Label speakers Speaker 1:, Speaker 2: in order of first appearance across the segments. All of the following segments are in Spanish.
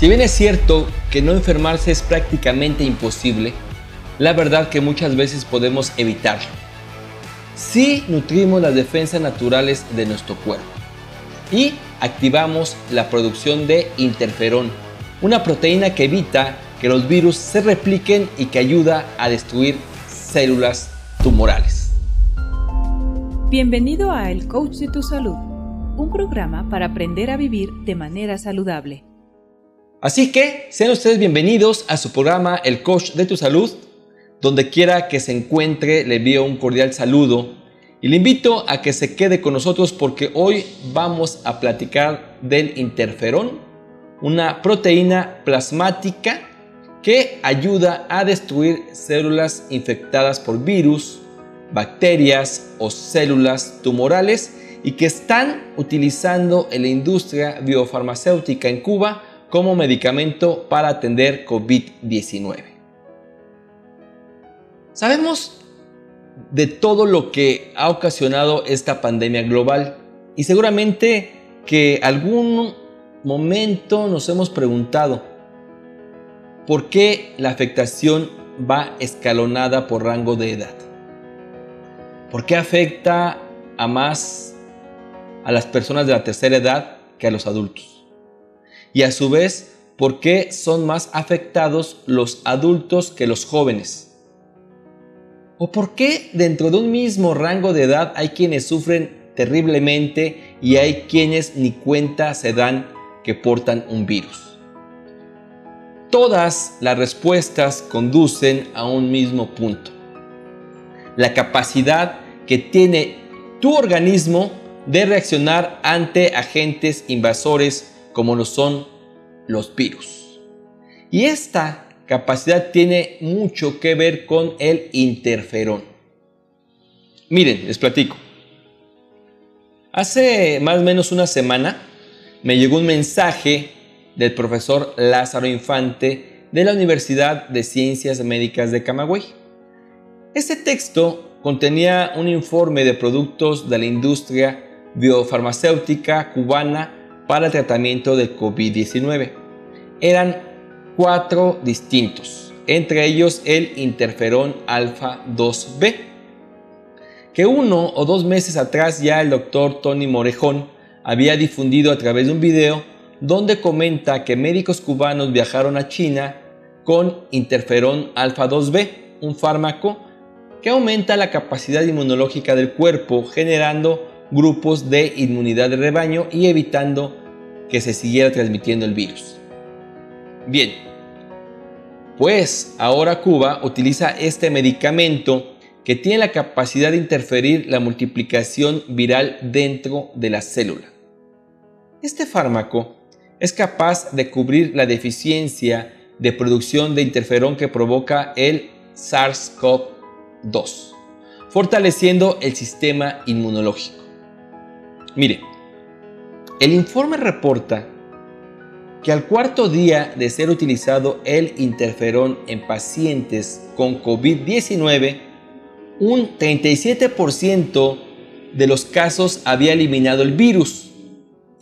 Speaker 1: Si bien es cierto que no enfermarse es prácticamente imposible, la verdad que muchas veces podemos evitarlo. Si nutrimos las defensas naturales de nuestro cuerpo y activamos la producción de interferón, una proteína que evita que los virus se repliquen y que ayuda a destruir células tumorales.
Speaker 2: Bienvenido a El Coach de tu Salud, un programa para aprender a vivir de manera saludable.
Speaker 1: Así que sean ustedes bienvenidos a su programa El Coach de tu Salud. Donde quiera que se encuentre, le envío un cordial saludo y le invito a que se quede con nosotros porque hoy vamos a platicar del interferón, una proteína plasmática que ayuda a destruir células infectadas por virus, bacterias o células tumorales y que están utilizando en la industria biofarmacéutica en Cuba como medicamento para atender COVID-19. Sabemos de todo lo que ha ocasionado esta pandemia global y seguramente que algún momento nos hemos preguntado por qué la afectación va escalonada por rango de edad. ¿Por qué afecta a más a las personas de la tercera edad que a los adultos? Y a su vez por qué son más afectados los adultos que los jóvenes. ¿O por qué dentro de un mismo rango de edad hay quienes sufren terriblemente y hay quienes ni cuenta se dan que portan un virus? Todas las respuestas conducen a un mismo punto. La capacidad que tiene tu organismo de reaccionar ante agentes invasores como lo son los virus. Y esta capacidad tiene mucho que ver con el interferón. Miren, les platico. Hace más o menos una semana me llegó un mensaje del profesor Lázaro Infante de la Universidad de Ciencias Médicas de Camagüey. Este texto contenía un informe de productos de la industria biofarmacéutica cubana para el tratamiento del COVID-19. Eran cuatro distintos, entre ellos el interferón alfa 2B, que uno o dos meses atrás ya el doctor Tony Morejón había difundido a través de un video donde comenta que médicos cubanos viajaron a China con interferón alfa 2B, un fármaco que aumenta la capacidad inmunológica del cuerpo generando grupos de inmunidad de rebaño y evitando que se siguiera transmitiendo el virus. Bien, pues ahora Cuba utiliza este medicamento que tiene la capacidad de interferir la multiplicación viral dentro de la célula. Este fármaco es capaz de cubrir la deficiencia de producción de interferón que provoca el SARS-CoV-2, fortaleciendo el sistema inmunológico. Mire, el informe reporta que al cuarto día de ser utilizado el interferón en pacientes con COVID-19, un 37% de los casos había eliminado el virus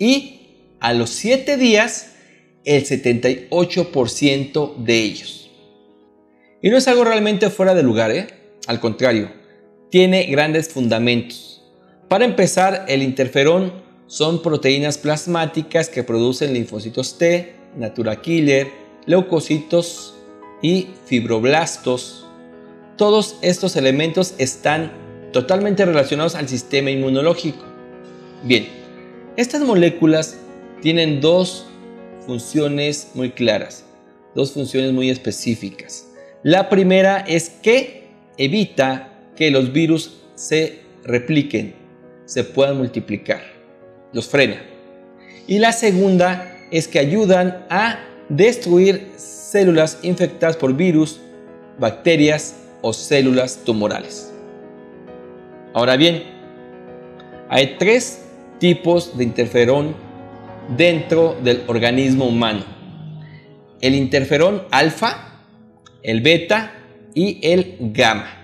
Speaker 1: y a los 7 días el 78% de ellos. Y no es algo realmente fuera de lugar, ¿eh? al contrario, tiene grandes fundamentos. Para empezar, el interferón son proteínas plasmáticas que producen linfocitos T, natura killer, leucocitos y fibroblastos. Todos estos elementos están totalmente relacionados al sistema inmunológico. Bien, estas moléculas tienen dos funciones muy claras, dos funciones muy específicas. La primera es que evita que los virus se repliquen, se puedan multiplicar los frena. Y la segunda es que ayudan a destruir células infectadas por virus, bacterias o células tumorales. Ahora bien, hay tres tipos de interferón dentro del organismo humano. El interferón alfa, el beta y el gamma.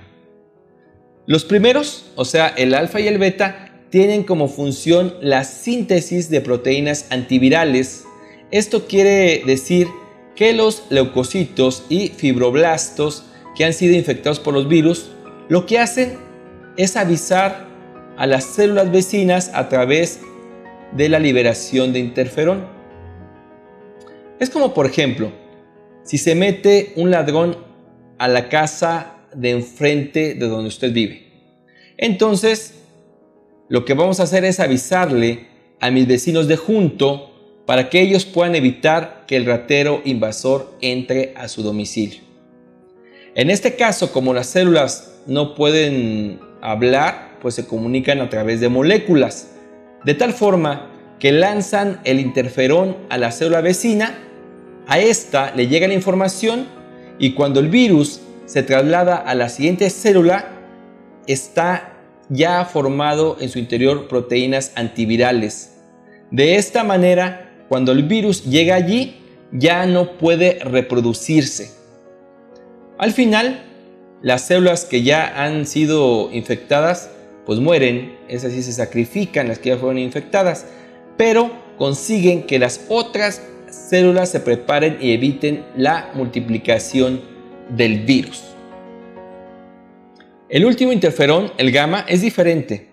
Speaker 1: Los primeros, o sea, el alfa y el beta, tienen como función la síntesis de proteínas antivirales Esto quiere decir que los leucocitos y fibroblastos que han sido infectados por los virus, lo que hacen es avisar a las células vecinas a través de la liberación de interferón. Es como por ejemplo, si se mete un ladrón a la casa de enfrente de donde usted vive. Entonces, lo que vamos a hacer es avisarle a mis vecinos de junto para que ellos puedan evitar que el ratero invasor entre a su domicilio. En este caso, como las células no pueden hablar, pues se comunican a través de moléculas, de tal forma que lanzan el interferón a la célula vecina, a esta le llega la información y cuando el virus se traslada a la siguiente célula, está ya formado en su interior proteínas antivirales. De esta manera, cuando el virus llega allí, ya no puede reproducirse. Al final, las células que ya han sido infectadas, pues mueren, es así, se sacrifican las que ya fueron infectadas, pero consiguen que las otras células se preparen y eviten la multiplicación del virus. El último interferón, el gamma, es diferente.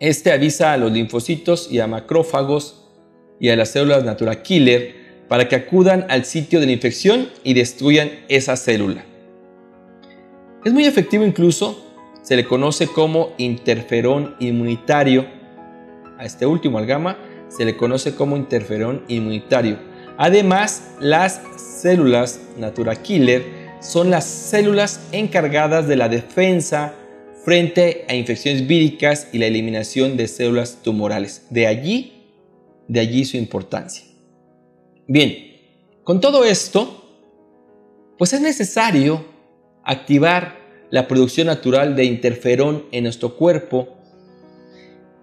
Speaker 1: Este avisa a los linfocitos y a macrófagos y a las células natural killer para que acudan al sitio de la infección y destruyan esa célula. Es muy efectivo incluso, se le conoce como interferón inmunitario. A este último, al gamma, se le conoce como interferón inmunitario. Además, las células natural killer son las células encargadas de la defensa frente a infecciones víricas y la eliminación de células tumorales. De allí, de allí su importancia. Bien, con todo esto, pues es necesario activar la producción natural de interferón en nuestro cuerpo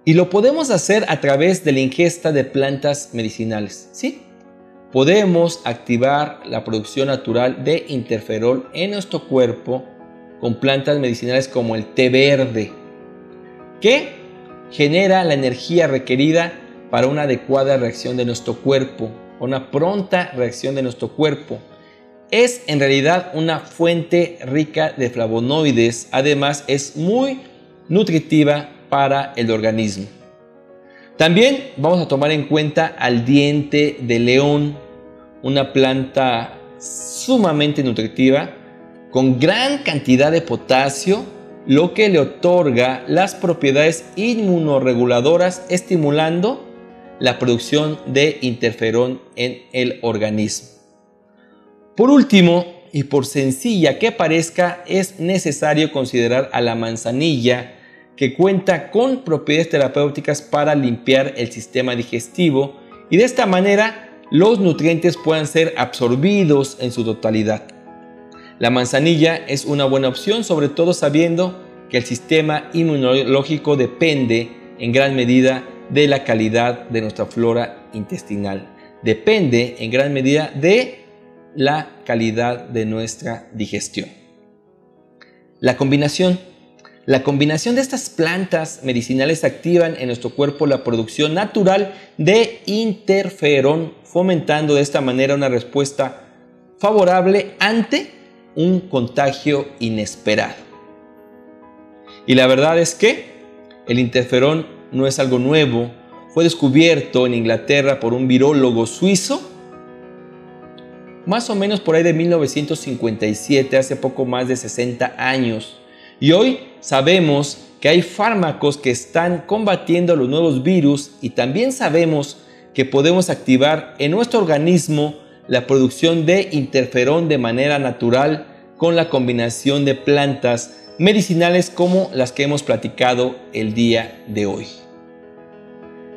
Speaker 1: y lo podemos hacer a través de la ingesta de plantas medicinales, ¿sí? Podemos activar la producción natural de interferol en nuestro cuerpo con plantas medicinales como el té verde, que genera la energía requerida para una adecuada reacción de nuestro cuerpo, una pronta reacción de nuestro cuerpo. Es en realidad una fuente rica de flavonoides, además es muy nutritiva para el organismo. También vamos a tomar en cuenta al diente de león, una planta sumamente nutritiva, con gran cantidad de potasio, lo que le otorga las propiedades inmunoreguladoras, estimulando la producción de interferón en el organismo. Por último, y por sencilla que parezca, es necesario considerar a la manzanilla, que cuenta con propiedades terapéuticas para limpiar el sistema digestivo y de esta manera los nutrientes puedan ser absorbidos en su totalidad. La manzanilla es una buena opción, sobre todo sabiendo que el sistema inmunológico depende en gran medida de la calidad de nuestra flora intestinal. Depende en gran medida de la calidad de nuestra digestión. La combinación la combinación de estas plantas medicinales activan en nuestro cuerpo la producción natural de interferón, fomentando de esta manera una respuesta favorable ante un contagio inesperado. Y la verdad es que el interferón no es algo nuevo, fue descubierto en Inglaterra por un virólogo suizo, más o menos por ahí de 1957, hace poco más de 60 años. Y hoy sabemos que hay fármacos que están combatiendo los nuevos virus y también sabemos que podemos activar en nuestro organismo la producción de interferón de manera natural con la combinación de plantas medicinales como las que hemos platicado el día de hoy.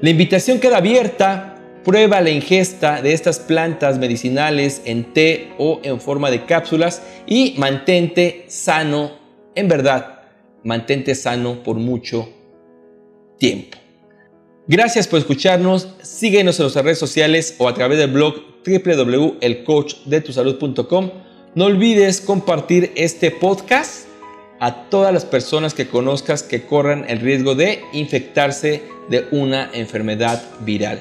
Speaker 1: La invitación queda abierta, prueba la ingesta de estas plantas medicinales en té o en forma de cápsulas y mantente sano en verdad, mantente sano por mucho tiempo. Gracias por escucharnos. Síguenos en nuestras redes sociales o a través del blog www.elcoachdetusalud.com. No olvides compartir este podcast a todas las personas que conozcas que corran el riesgo de infectarse de una enfermedad viral.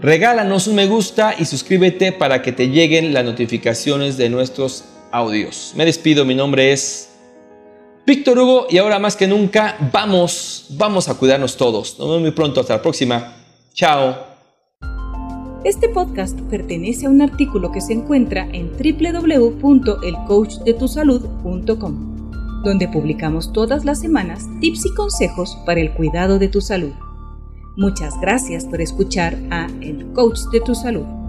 Speaker 1: Regálanos un me gusta y suscríbete para que te lleguen las notificaciones de nuestros audios. Me despido, mi nombre es Víctor Hugo y ahora más que nunca vamos, vamos a cuidarnos todos. Nos vemos muy pronto, hasta la próxima. Chao.
Speaker 2: Este podcast pertenece a un artículo que se encuentra en www.elcoachdetusalud.com, donde publicamos todas las semanas tips y consejos para el cuidado de tu salud. Muchas gracias por escuchar a El Coach de tu Salud.